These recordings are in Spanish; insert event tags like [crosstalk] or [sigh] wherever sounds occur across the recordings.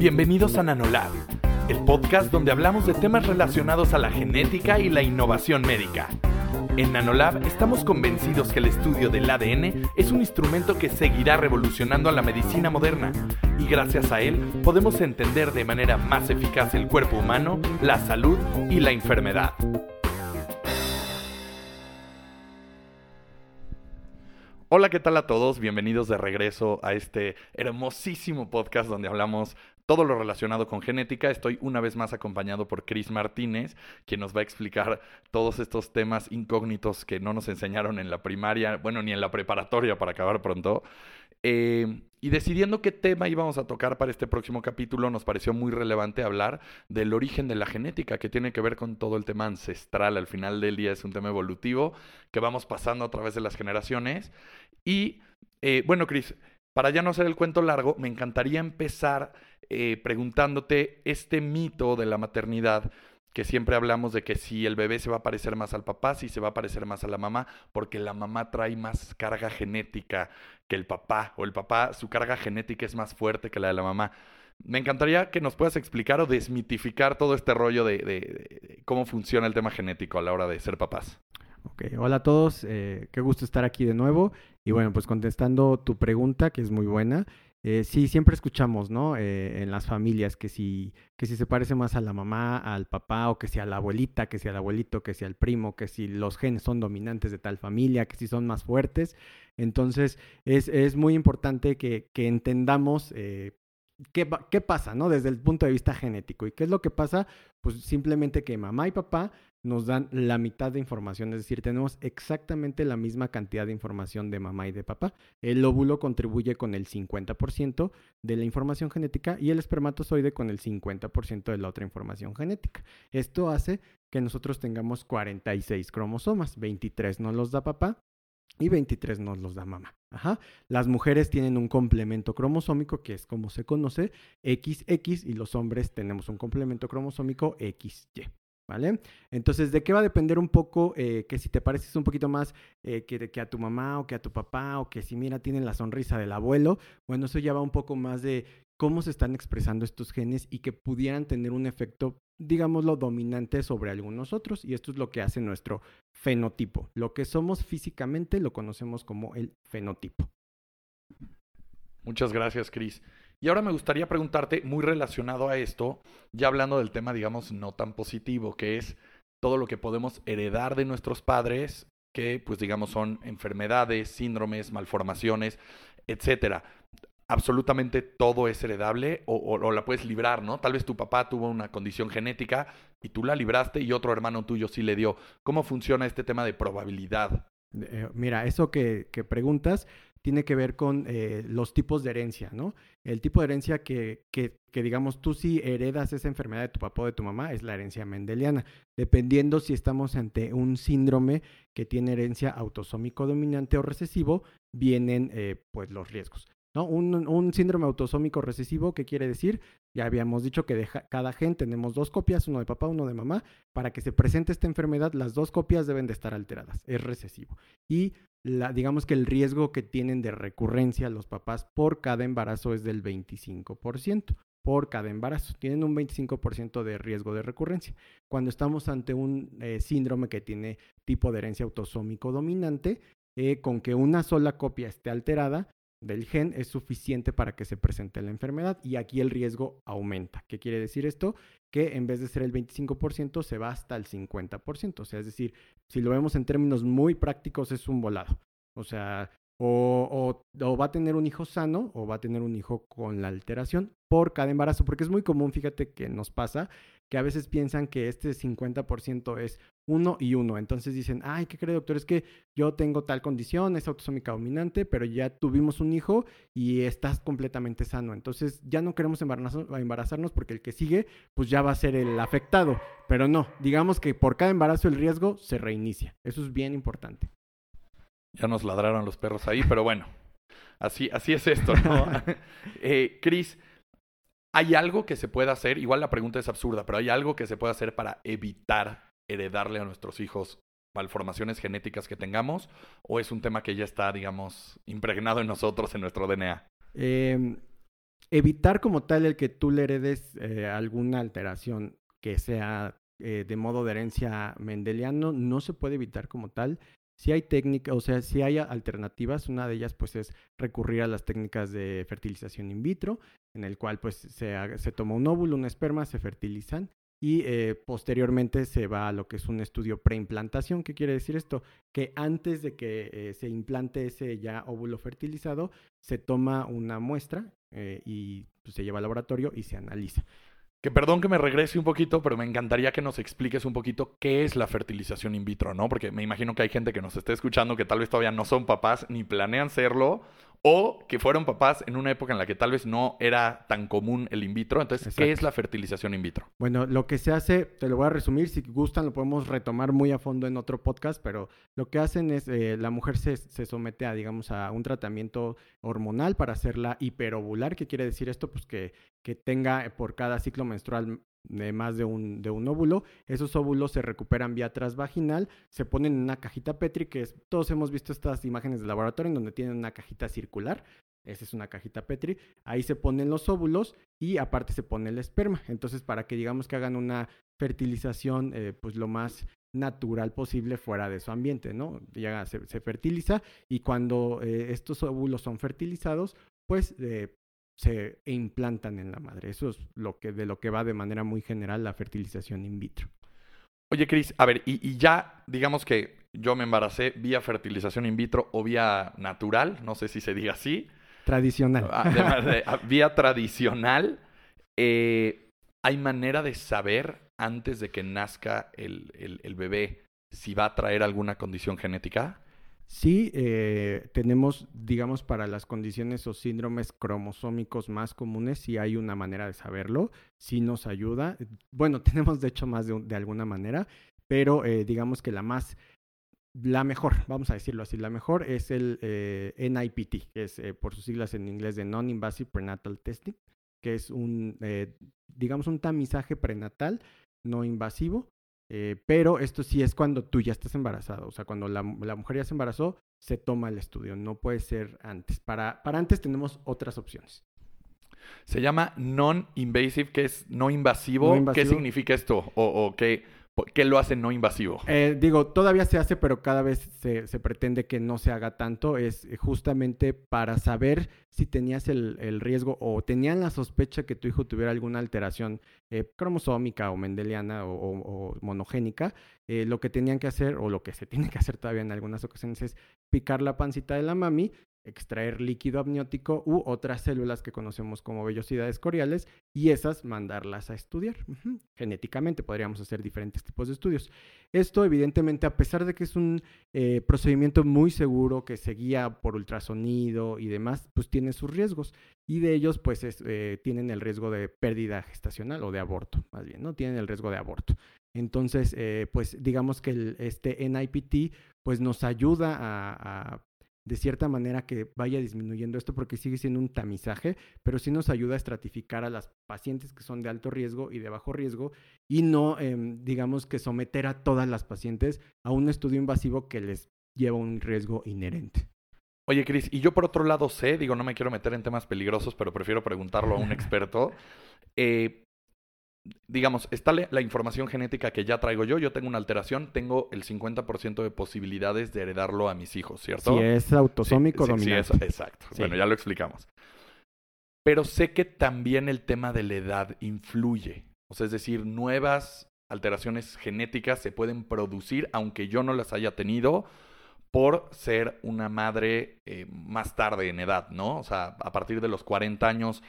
Bienvenidos a Nanolab, el podcast donde hablamos de temas relacionados a la genética y la innovación médica. En Nanolab estamos convencidos que el estudio del ADN es un instrumento que seguirá revolucionando a la medicina moderna y gracias a él podemos entender de manera más eficaz el cuerpo humano, la salud y la enfermedad. Hola, ¿qué tal a todos? Bienvenidos de regreso a este hermosísimo podcast donde hablamos todo lo relacionado con genética. Estoy una vez más acompañado por Chris Martínez, quien nos va a explicar todos estos temas incógnitos que no nos enseñaron en la primaria, bueno, ni en la preparatoria para acabar pronto. Eh, y decidiendo qué tema íbamos a tocar para este próximo capítulo, nos pareció muy relevante hablar del origen de la genética, que tiene que ver con todo el tema ancestral. Al final del día es un tema evolutivo que vamos pasando a través de las generaciones. Y eh, bueno, Cris, para ya no hacer el cuento largo, me encantaría empezar eh, preguntándote este mito de la maternidad que siempre hablamos de que si el bebé se va a parecer más al papá, si se va a parecer más a la mamá, porque la mamá trae más carga genética que el papá, o el papá, su carga genética es más fuerte que la de la mamá. Me encantaría que nos puedas explicar o desmitificar todo este rollo de, cómo funciona el tema genético a la hora de ser papás. Hola a todos, eh, qué gusto estar aquí de nuevo. Y bueno, pues contestando tu pregunta, que es muy buena, eh, sí, siempre escuchamos, ¿no? Eh, en las familias que si, que si se parece más a la mamá, al papá, o que si a la abuelita, que si al abuelito, que si al primo, que si los genes son dominantes de tal familia, que si son más fuertes. Entonces, es, es muy importante que, que entendamos eh, ¿qué, ¿qué, pasa, ¿no? Desde el punto de vista genético. ¿Y qué es lo que pasa? Pues simplemente que mamá y papá nos dan la mitad de información, es decir, tenemos exactamente la misma cantidad de información de mamá y de papá. El óvulo contribuye con el 50% de la información genética y el espermatozoide con el 50% de la otra información genética. Esto hace que nosotros tengamos 46 cromosomas, 23 nos los da papá y 23 nos los da mamá. Ajá. Las mujeres tienen un complemento cromosómico que es como se conoce XX y los hombres tenemos un complemento cromosómico XY. ¿Vale? Entonces, ¿de qué va a depender un poco eh, que si te pareces un poquito más eh, que, que, a tu mamá o que a tu papá o que si mira tienen la sonrisa del abuelo? Bueno, eso ya va un poco más de cómo se están expresando estos genes y que pudieran tener un efecto, digámoslo, dominante sobre algunos otros. Y esto es lo que hace nuestro fenotipo. Lo que somos físicamente lo conocemos como el fenotipo. Muchas gracias, Cris. Y ahora me gustaría preguntarte, muy relacionado a esto, ya hablando del tema, digamos, no tan positivo, que es todo lo que podemos heredar de nuestros padres, que pues digamos son enfermedades, síndromes, malformaciones, etcétera. Absolutamente todo es heredable o, o, la puedes librar, ¿no? Tal vez tu papá tuvo una condición genética y tú la libraste y otro hermano tuyo sí le dio. ¿Cómo funciona este tema de probabilidad? Eh, mira, eso que, que preguntas tiene que ver con eh, los tipos de herencia, ¿no? El tipo de herencia que, que, digamos, tú si heredas esa enfermedad de tu papá o de tu mamá es la herencia mendeliana, dependiendo si estamos ante un síndrome que tiene herencia autosómico dominante o recesivo, vienen eh, pues los riesgos. ¿No? Un, síndrome autosómico recesivo, ¿qué quiere decir? Ya habíamos dicho que cada gen tenemos dos copias, uno de papá, uno de mamá. Para que se presente esta enfermedad, las dos copias deben de estar alteradas. Es recesivo. Y la, digamos que el riesgo que tienen de recurrencia los papás por cada embarazo es del 25%. Por cada embarazo. Tienen un 25% de riesgo de recurrencia. Cuando estamos ante un eh, síndrome que tiene tipo de herencia autosómico dominante, eh, con que una sola copia esté alterada, del gen es suficiente para que se presente la enfermedad y aquí el riesgo aumenta. ¿Qué quiere decir esto? Que en vez de ser el 25% se va hasta el 50%. O sea, es decir, si lo vemos en términos muy prácticos es un volado. O sea, o, va a tener un hijo sano o va a tener un hijo con la alteración por cada embarazo, porque es muy común, fíjate que nos pasa, que a veces piensan que este 50% es uno y uno. Entonces dicen, ay, ¿qué cree doctor? Es que yo tengo tal condición, es autosómica dominante, pero ya tuvimos un hijo y estás completamente sano. Entonces ya no queremos embarazarnos porque el que sigue, pues ya va a ser el afectado. Pero no, digamos que por cada embarazo el riesgo se reinicia. Eso es bien importante. Ya nos ladraron los perros ahí, pero bueno, así, así es esto, ¿no? [laughs] eh, Cris, ¿hay algo que se pueda hacer? Igual la pregunta es absurda, pero ¿hay algo que se pueda hacer para evitar heredarle a nuestros hijos malformaciones genéticas que tengamos? ¿O es un tema que ya está, digamos, impregnado en nosotros, en nuestro DNA? Eh, evitar como tal el que tú le heredes eh, alguna alteración que sea eh, de modo de herencia mendeliano, no se puede evitar como tal. Si hay técnicas, o sea, si hay alternativas, una de ellas pues es recurrir a las técnicas de fertilización in vitro, en el cual pues se, se toma un óvulo, un esperma, se fertilizan y eh, posteriormente se va a lo que es un estudio preimplantación. ¿Qué quiere decir esto? Que antes de que eh, se implante ese ya óvulo fertilizado, se toma una muestra eh, y pues, se lleva al laboratorio y se analiza. Que perdón que me regrese un poquito, pero me encantaría que nos expliques un poquito qué es la fertilización in vitro, ¿no? Porque me imagino que hay gente que nos esté escuchando que tal vez todavía no son papás ni planean serlo o que fueron papás en una época en la que tal vez no era tan común el in vitro. Entonces, ¿qué es la fertilización in vitro? Bueno, lo que se hace, te lo voy a resumir, si gustan lo podemos retomar muy a fondo en otro podcast, pero lo que hacen es, eh, la mujer se, se, somete a, digamos, a un tratamiento hormonal para hacerla hiperovular. ¿Qué quiere decir esto? Pues que, que tenga por cada ciclo menstrual de más de un, de un óvulo. Esos óvulos se recuperan vía transvaginal, se ponen en una cajita Petri, que es, todos hemos visto estas imágenes de laboratorio en donde tienen una cajita circular. Esa es una cajita Petri. Ahí se ponen los óvulos y aparte se pone el esperma. Entonces, para que digamos que hagan una fertilización, eh, pues lo más natural posible fuera de su ambiente, ¿no? Ya se, fertiliza y cuando eh, estos óvulos son fertilizados, pues eh, se implantan en la madre. Eso es lo que, de lo que va de manera muy general la fertilización in vitro. Oye, Cris, a ver, y, ya digamos que yo me embaracé vía fertilización in vitro o vía natural, no sé si se diga así. Tradicional. Ah, ah, vía tradicional. Eh, ¿Hay manera de saber antes de que nazca el, el bebé si va a traer alguna condición genética? Sí, eh, tenemos, digamos, para las condiciones o síndromes cromosómicos más comunes, sí hay una manera de saberlo, sí nos ayuda. Bueno, [laughs] tenemos de hecho más de, alguna manera, pero eh, digamos que la más, la mejor, vamos a decirlo así, la mejor es el eh, NIPT, que es por sus siglas en inglés de Non-Invasive Prenatal Testing, que es un, digamos, un tamizaje prenatal no invasivo eh, pero esto sí es cuando tú ya estás embarazado. O sea, cuando la, mujer ya se embarazó, se toma el estudio. No puede ser antes. Para, para antes tenemos otras opciones. Se llama non-invasive, que es no invasivo. ¿Qué significa esto? ¿O, o qué, ¿Qué lo hace no invasivo? Eh, digo, todavía se hace, pero cada vez se, pretende que no se haga tanto. Es justamente para saber si tenías el, riesgo o tenían la sospecha que tu hijo tuviera alguna alteración eh, cromosómica o mendeliana o, monogénica. Eh, lo que tenían que hacer, o lo que se [laughs] tiene que hacer todavía en algunas ocasiones, es picar la pancita de la mami extraer líquido amniótico u otras células que conocemos como vellosidades coriales y esas mandarlas a estudiar. Genéticamente podríamos hacer diferentes tipos de estudios. Esto evidentemente a pesar de que es un eh, procedimiento muy seguro que se guía por ultrasonido y demás, pues tiene sus riesgos y de ellos pues eh, tienen el riesgo de pérdida gestacional o de aborto, más bien, ¿no? Tienen el riesgo de aborto. Entonces, eh, pues digamos que este NIPT pues nos ayuda a de cierta manera que vaya disminuyendo esto porque sigue siendo un tamizaje, pero sí nos ayuda a estratificar a las pacientes que son de alto riesgo y de bajo riesgo y no, em, digamos, que someter a todas las pacientes a un estudio invasivo que les lleva un riesgo inherente. Oye, Cris, y yo por otro lado sé, digo, no me quiero meter en temas peligrosos, pero prefiero preguntarlo a un [laughs] experto. Eh, digamos, está la información genética que ya traigo yo, yo tengo una alteración, tengo el 50% de posibilidades de heredarlo a mis hijos, ¿cierto? Si es autosómico dominante. Sí, exacto. Bueno, ya lo explicamos. Pero sé que también el tema de la edad influye. O sea, es decir, nuevas alteraciones genéticas se pueden producir, aunque yo no las haya tenido, por ser una madre eh, más tarde en edad, ¿no? O sea, a partir de los 40 años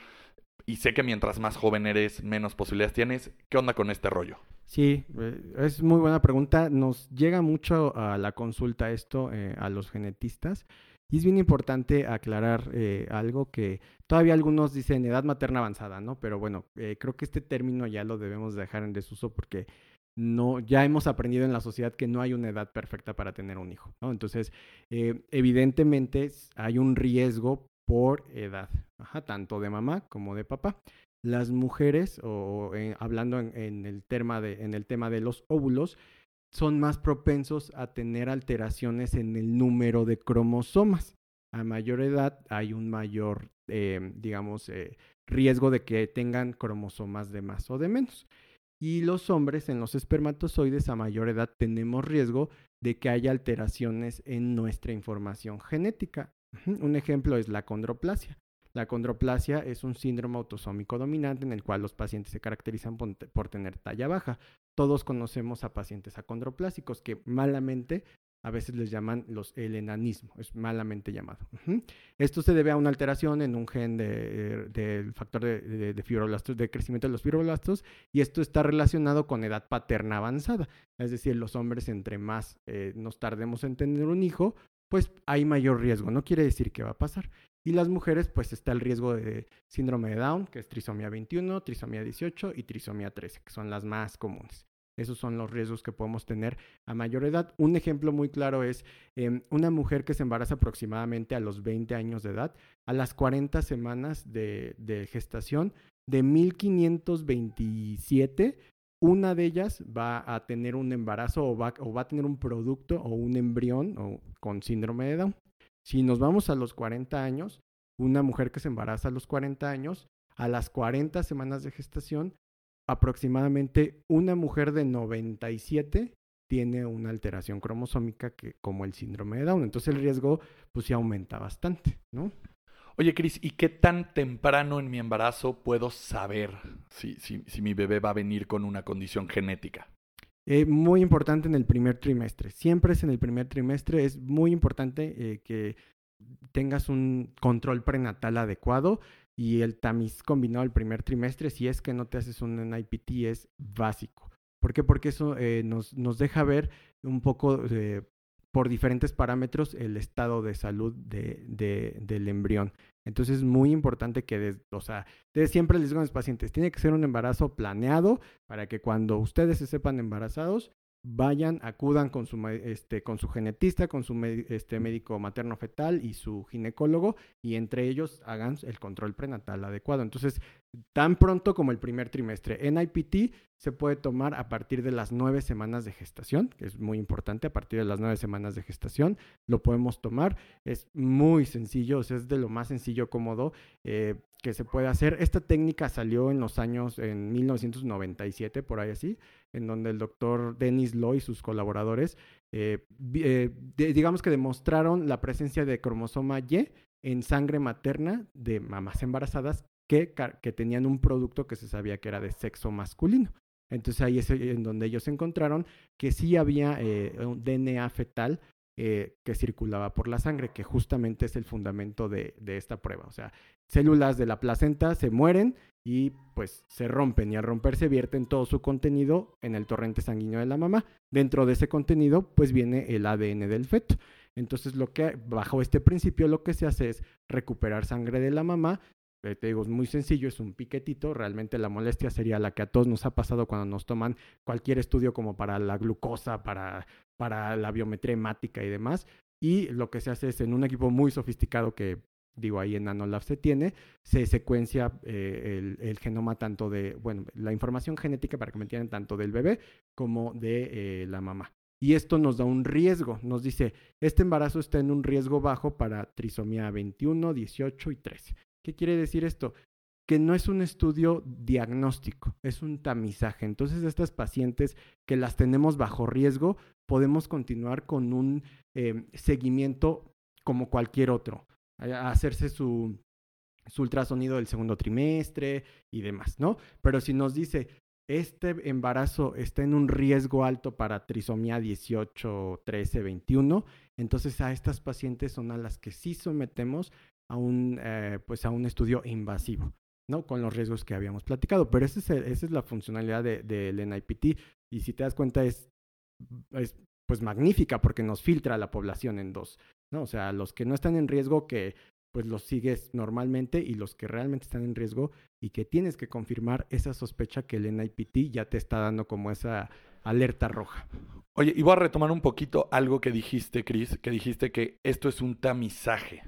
y sé que mientras más joven eres, menos posibilidades tienes. ¿Qué onda con este rollo? Sí, eh, es muy buena pregunta. Nos llega mucho a la consulta esto eh, a los genetistas. Y es bien importante aclarar eh, algo que todavía algunos dicen edad materna avanzada, ¿no? Pero bueno, creo que este término ya lo debemos dejar en desuso porque no, ya hemos aprendido en la sociedad que no hay una edad perfecta para tener un hijo, ¿no? Entonces, evidentemente hay un riesgo por edad, tanto de mamá como de papá. Las mujeres, o eh, hablando en, el tema de, en el tema de los óvulos, son más propensos a tener alteraciones en el número de cromosomas. a mayor edad hay un mayor, eh, digamos, eh, riesgo de que tengan cromosomas de más o de menos. Y los hombres en los espermatozoides a mayor edad tenemos riesgo de que haya alteraciones en nuestra información genética. Un ejemplo es la condroplasia. La condroplasia es un síndrome autosómico dominante en el cual los pacientes se caracterizan por, tener talla baja. Todos conocemos a pacientes acondroplásicos que malamente a veces les llaman los, el enanismo, es malamente llamado. Esto se debe a una alteración en un gen del factor de, de, de crecimiento de los fibroblastos, y esto está relacionado con edad paterna avanzada. Es decir, los hombres entre más eh, nos tardemos en tener un hijo, pues hay mayor riesgo. No quiere decir que va a pasar. Y las mujeres, pues está el riesgo de síndrome de Down, que es trisomía 21, trisomía 18 y trisomía 13, que son las más comunes. Esos son los riesgos que podemos tener a mayor edad. Un ejemplo muy claro es em, una mujer que se embaraza aproximadamente a los 20 años de edad, a las 40 semanas de, gestación, de 1527, una de ellas va a tener un embarazo o va, a tener un producto o un embrión con síndrome de Down. Si nos vamos a los 40 años, una mujer que se embaraza a los 40 años, a las 40 semanas de gestación, aproximadamente una mujer de 97 tiene una alteración cromosómica que, como el síndrome de Down. Entonces el riesgo pues sí aumenta bastante, ¿no? Oye, Cris, ¿y qué tan temprano en mi embarazo puedo saber si, si, si mi bebé va a venir con una condición genética? Eh, muy importante en el primer trimestre. Siempre es en el primer trimestre. Es muy importante eh, que tengas un control prenatal adecuado y el tamiz combinado el primer trimestre, si es que no te haces un NIPT, es básico. ¿Por qué? Porque eso eh, nos, nos, deja ver un poco por diferentes parámetros el estado de salud de, de, del embrión. Entonces es muy importante que, o sea, siempre les digo a los pacientes, tiene que ser un embarazo planeado para que cuando ustedes se sepan embarazados, vayan, acudan con su, este, con su genetista, con su este, médico materno fetal y su ginecólogo y entre ellos hagan el control prenatal adecuado. Entonces, tan pronto como el primer trimestre. NIPT se puede tomar a partir de las nueve semanas de gestación, que es muy importante, a partir de las nueve semanas de gestación lo podemos tomar. Es muy sencillo, es de lo más sencillo, cómodo eh, que se puede hacer. Esta técnica salió en los años, en 1997, por ahí así, en donde el doctor Dennis Loy y sus colaboradores, eh, eh, digamos que demostraron la presencia de cromosoma Y en sangre materna de mamás embarazadas que, que tenían un producto que se sabía que era de sexo masculino. Entonces ahí es en donde ellos encontraron que sí había eh, un DNA fetal eh, que circulaba por la sangre, que justamente es el fundamento de, esta prueba. O sea, células de la placenta se mueren y pues se rompen y al romperse vierten todo su contenido en el torrente sanguíneo de la mamá. Dentro de ese contenido pues viene el ADN del feto. Entonces lo que bajo este principio lo que se hace es recuperar sangre de la mamá, eh, te digo, es muy sencillo, es un piquetito. Realmente la molestia sería la que a todos nos ha pasado cuando nos toman cualquier estudio como para la glucosa, para, para la biometría hemática y demás. Y lo que se hace es en un equipo muy sofisticado que, digo, ahí en Nanolab se tiene, se secuencia eh, el, genoma tanto de, bueno, la información genética para que me entiendan tanto del bebé como de eh, la mamá. Y esto nos da un riesgo, nos dice, este embarazo está en un riesgo bajo para trisomía 21, 18 y 13. ¿Qué quiere decir esto? Que no es un estudio diagnóstico, es un tamizaje. Entonces, estas pacientes que las tenemos bajo riesgo, podemos continuar con un em, seguimiento como cualquier otro. hacerse su, su ultrasonido del segundo trimestre y demás, ¿no? Pero si nos dice, este embarazo está en un riesgo alto para trisomía 18, 13, 21, entonces a estas pacientes son a las que sí sometemos a un, eh, pues a un estudio invasivo, ¿no? Con los riesgos que habíamos platicado. Pero esa es, esa es la funcionalidad del de, NIPT. Y si te das cuenta, es, es pues magnífica porque nos filtra a la población en dos, ¿no? O sea, los que no están en riesgo que pues los sigues normalmente y los que realmente están en riesgo y que tienes que confirmar esa sospecha que el NIPT ya te está dando como esa alerta roja. Oye, y voy a retomar un poquito algo que dijiste, Chris, que dijiste que esto es un tamizaje.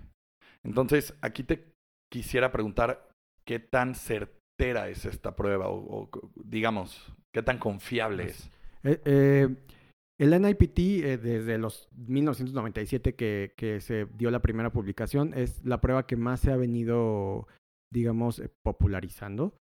Entonces, aquí te quisiera preguntar qué tan certera es esta prueba o, digamos, qué tan confiable pues, es. Eh, eh, El NIPT, eh, desde los 1997 que, que, se dio la primera publicación, es la prueba que más se ha venido, digamos, eh, popularizando,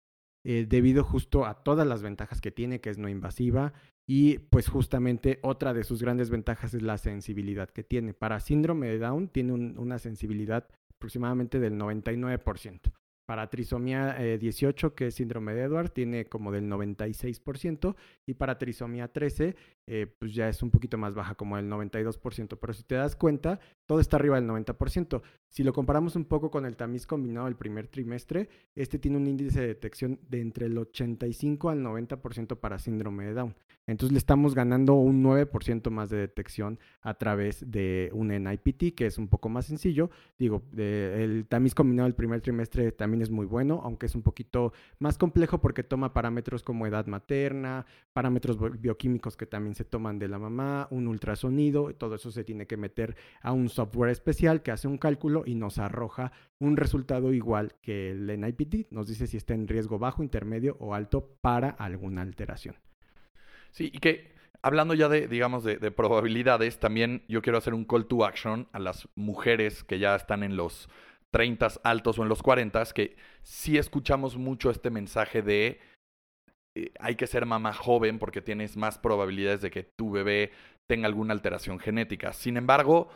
eh, debido justo a todas las ventajas que tiene, que es no invasiva, y pues justamente otra de sus grandes ventajas es la sensibilidad que tiene. Para síndrome de Down tiene una sensibilidad aproximadamente del 99%. Para trisomía 18, eh, que es síndrome de Edward, tiene como del 96%. Y para trisomía 13, eh, pues ya es un poquito más baja, como el 92%. Pero si te das cuenta, todo está arriba del 90%. Si lo comparamos un poco con el tamiz combinado del primer trimestre, este tiene un índice de detección de entre el 85 al 90% para síndrome de Down. Entonces le estamos ganando un 9% más de detección a través de un NIPT, que es un poco más sencillo. Digo, el tamiz combinado del primer trimestre también es muy bueno, aunque es un poquito más complejo porque toma parámetros como edad materna, parámetros bioquímicos que también se toman de la mamá, un ultrasonido, todo eso se tiene que meter a un software especial que hace un cálculo y nos arroja un resultado igual que el NIPT. Nos dice si está en riesgo bajo, intermedio o alto para alguna alteración. Sí, y que hablando ya de, digamos, de, probabilidades, también yo quiero hacer un call to action a las mujeres que ya están en los 30 altos o en los 40, que sí escuchamos mucho este mensaje de eh, hay que ser mamá joven porque tienes más probabilidades de que tu bebé tenga alguna alteración genética. Sin embargo,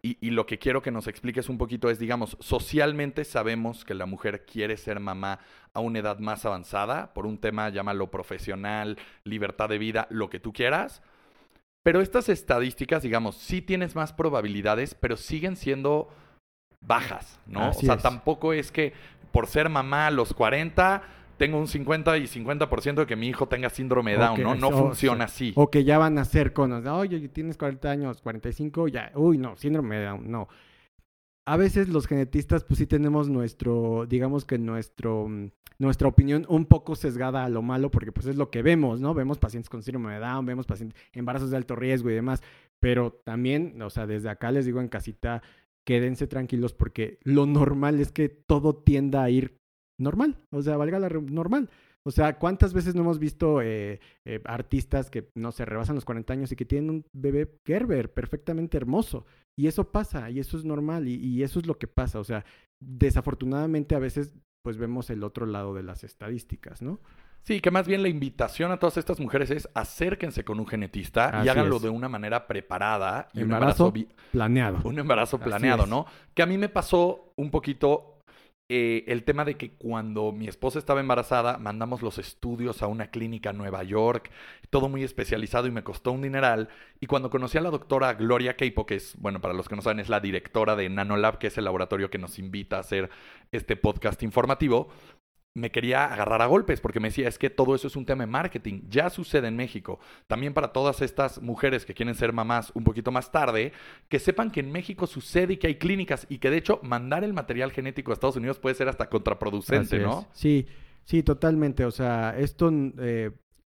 y, lo que quiero que nos expliques un poquito es, digamos, socialmente sabemos que la mujer quiere ser mamá a una edad más avanzada, por un tema, llámalo profesional, libertad de vida, lo que tú quieras. Pero estas estadísticas, digamos, sí tienes más probabilidades, pero siguen siendo bajas, ¿no? o sea, tampoco es que por ser mamá a los 40 tengo un 50 y 50% de que mi hijo tenga síndrome de Down, ¿no? No funciona así. O que ya van a ser con, oye, tienes 40 años, 45, ya, uy, no, síndrome de Down, no. A veces los genetistas, pues sí tenemos nuestro, digamos que nuestro, nuestra opinión un poco sesgada a lo malo, porque pues es lo que vemos, ¿no? Vemos pacientes con síndrome de Down, vemos pacientes, embarazos de alto riesgo y demás, pero también, o sea, desde acá les digo en casita, quédense tranquilos porque lo normal es que todo tienda a ir normal, o sea, valga la normal. O sea, ¿cuántas veces no hemos visto eh, eh, artistas que no se rebasan los 40 años y que tienen un bebé Gerber perfectamente hermoso? Y eso pasa, y eso es normal, y, y, eso es lo que pasa. O sea, desafortunadamente a veces pues vemos el otro lado de las estadísticas, ¿no? Sí, que más bien la invitación a todas estas mujeres es acérquense con un genetista y háganlo de una manera preparada. Y embarazo, un embarazo planeado. Un embarazo planeado, ¿no? Que a mí me pasó un poquito eh, el tema de que cuando mi esposa estaba embarazada, mandamos los estudios a una clínica en Nueva York, todo muy especializado y me costó un dineral. Y cuando conocí a la doctora Gloria Keipo, que es, bueno, para los que no saben, es la directora de Nanolab, que es el laboratorio que nos invita a hacer este podcast informativo, me quería agarrar a golpes porque me decía, es que todo eso es un tema de marketing, ya sucede en México. También para todas estas mujeres que quieren ser mamás un poquito más tarde, que sepan que en México sucede y que hay clínicas y que de hecho mandar el material genético a Estados Unidos puede ser hasta contraproducente, ¿no? Sí, sí, totalmente. O sea, esto... Eh,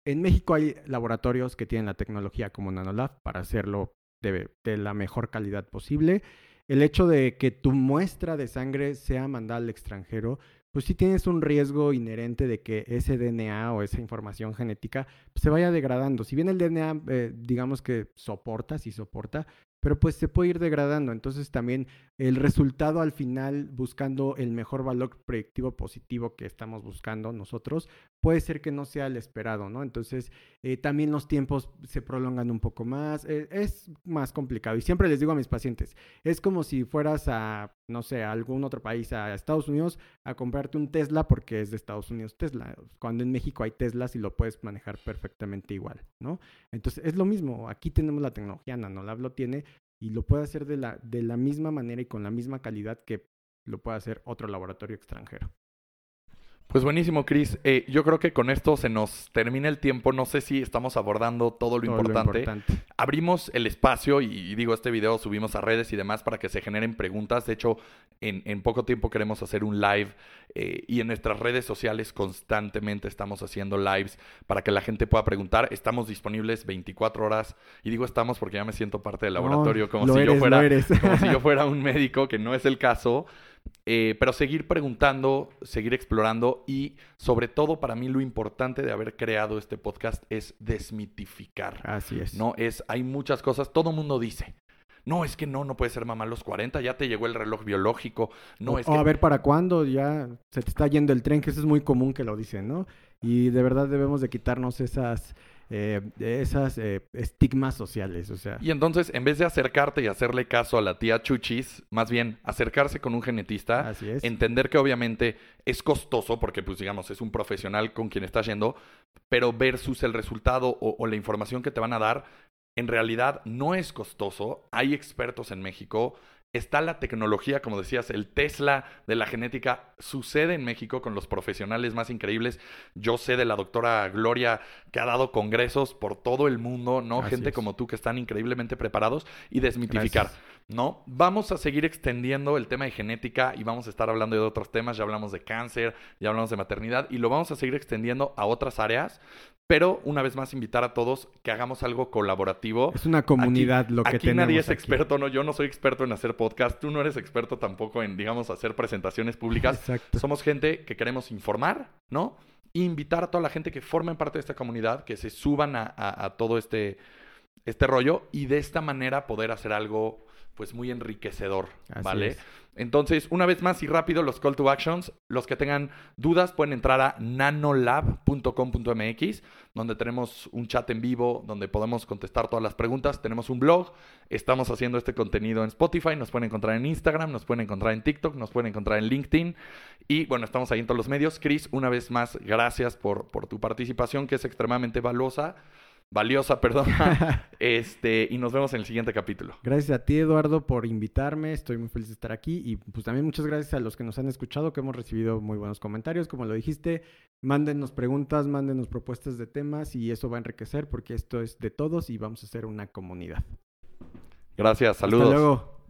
en México hay laboratorios que tienen la tecnología como Nanolab para hacerlo de, de la mejor calidad posible. El hecho de que tu muestra de sangre sea mandada al extranjero pues sí tienes un riesgo inherente de que ese DNA o esa información genética pues, se vaya degradando. Si bien el DNA, eh, digamos que soporta, sí soporta, pero pues se puede ir degradando. Entonces también el resultado al final, buscando el mejor valor predictivo positivo que estamos buscando nosotros, puede ser que no sea el esperado, ¿no? Entonces eh, también los tiempos se prolongan un poco más, eh, es más complicado. Y siempre les digo a mis pacientes, es como si fueras a, no sé, algún otro país, a Estados Unidos, a comprarte un Tesla porque es de Estados Unidos Tesla, cuando en México hay Teslas y lo puedes manejar perfectamente igual, ¿no? Entonces es lo mismo, aquí tenemos la tecnología, Nanolab lo tiene, y lo puede hacer de la, de la misma manera y con la misma calidad que lo puede hacer otro laboratorio extranjero. Pues buenísimo, Chris. Eh, yo creo que con esto se nos termina el tiempo. No sé si estamos abordando todo lo, importante. Abrimos el espacio y, digo, este video subimos a redes y demás para que se generen preguntas. De hecho, en, poco tiempo queremos hacer un live eh, y en nuestras redes sociales constantemente estamos haciendo lives para que la gente pueda preguntar. Estamos disponibles 24 horas y digo estamos porque ya me siento parte del laboratorio como, si, yo fuera, como si yo fuera un médico, que no es el caso. Eh, pero seguir preguntando, seguir explorando y sobre todo para mí lo importante de haber creado este podcast es desmitificar. Así es. No, es, hay muchas cosas, todo mundo dice. No, es que no, no puede ser mamá a los 40, ya te llegó el reloj biológico. No, o, es que... a ver para cuándo ya se te está yendo el tren, que eso es muy común que lo dicen, ¿no? Y de verdad debemos de quitarnos esas, eh, esas eh, estigmas sociales, o sea. Y entonces, en vez de acercarte y hacerle caso a la tía Chuchis, más bien acercarse con un genetista, Así es. entender que obviamente es costoso, porque pues digamos, es un profesional con quien estás yendo, pero versus el resultado o, o la información que te van a dar, en realidad no es costoso. Hay expertos en México. Está la tecnología, como decías, el Tesla de la genética sucede en México con los profesionales más increíbles. Yo sé de la doctora Gloria que ha dado congresos por todo el mundo, ¿no? Gente como tú que están increíblemente preparados y desmitificar. Gracias. ¿no? Vamos a seguir extendiendo el tema de genética y vamos a estar hablando de otros temas. Ya hablamos de cáncer, ya hablamos de maternidad y lo vamos a seguir extendiendo a otras áreas. Pero una vez más invitar a todos que hagamos algo colaborativo. Es una comunidad lo que Aquí tenemos nadie es aquí. experto, no, yo no soy experto en hacer podcast, tú no eres experto tampoco en, digamos, hacer presentaciones públicas. Exacto. Somos gente que queremos informar, ¿no? E invitar a toda la gente que formen parte de esta comunidad, que se suban a, a- a todo este, este rollo y de esta manera poder hacer algo pues muy enriquecedor, Así ¿vale? es. Entonces, una vez más y rápido, los call to actions. Los que tengan dudas pueden entrar a nanolab.com.mx, donde tenemos un chat en vivo, donde podemos contestar todas las preguntas. Tenemos un blog, estamos haciendo este contenido en Spotify, nos pueden encontrar en Instagram, nos pueden encontrar en TikTok, nos pueden encontrar en LinkedIn. Y bueno, estamos ahí en todos los medios. Chris, una vez más, gracias por, por tu participación, que es extremadamente valiosa. Valiosa, perdón. [laughs] este, y nos vemos en el siguiente capítulo. Gracias a ti, Eduardo, por invitarme. Estoy muy feliz de estar aquí. Y pues también muchas gracias a los que nos han escuchado, que hemos recibido muy buenos comentarios. Como lo dijiste, mándenos preguntas, mándenos propuestas de temas y eso va a enriquecer porque esto es de todos y vamos a ser una comunidad. Gracias, saludos. Hasta luego.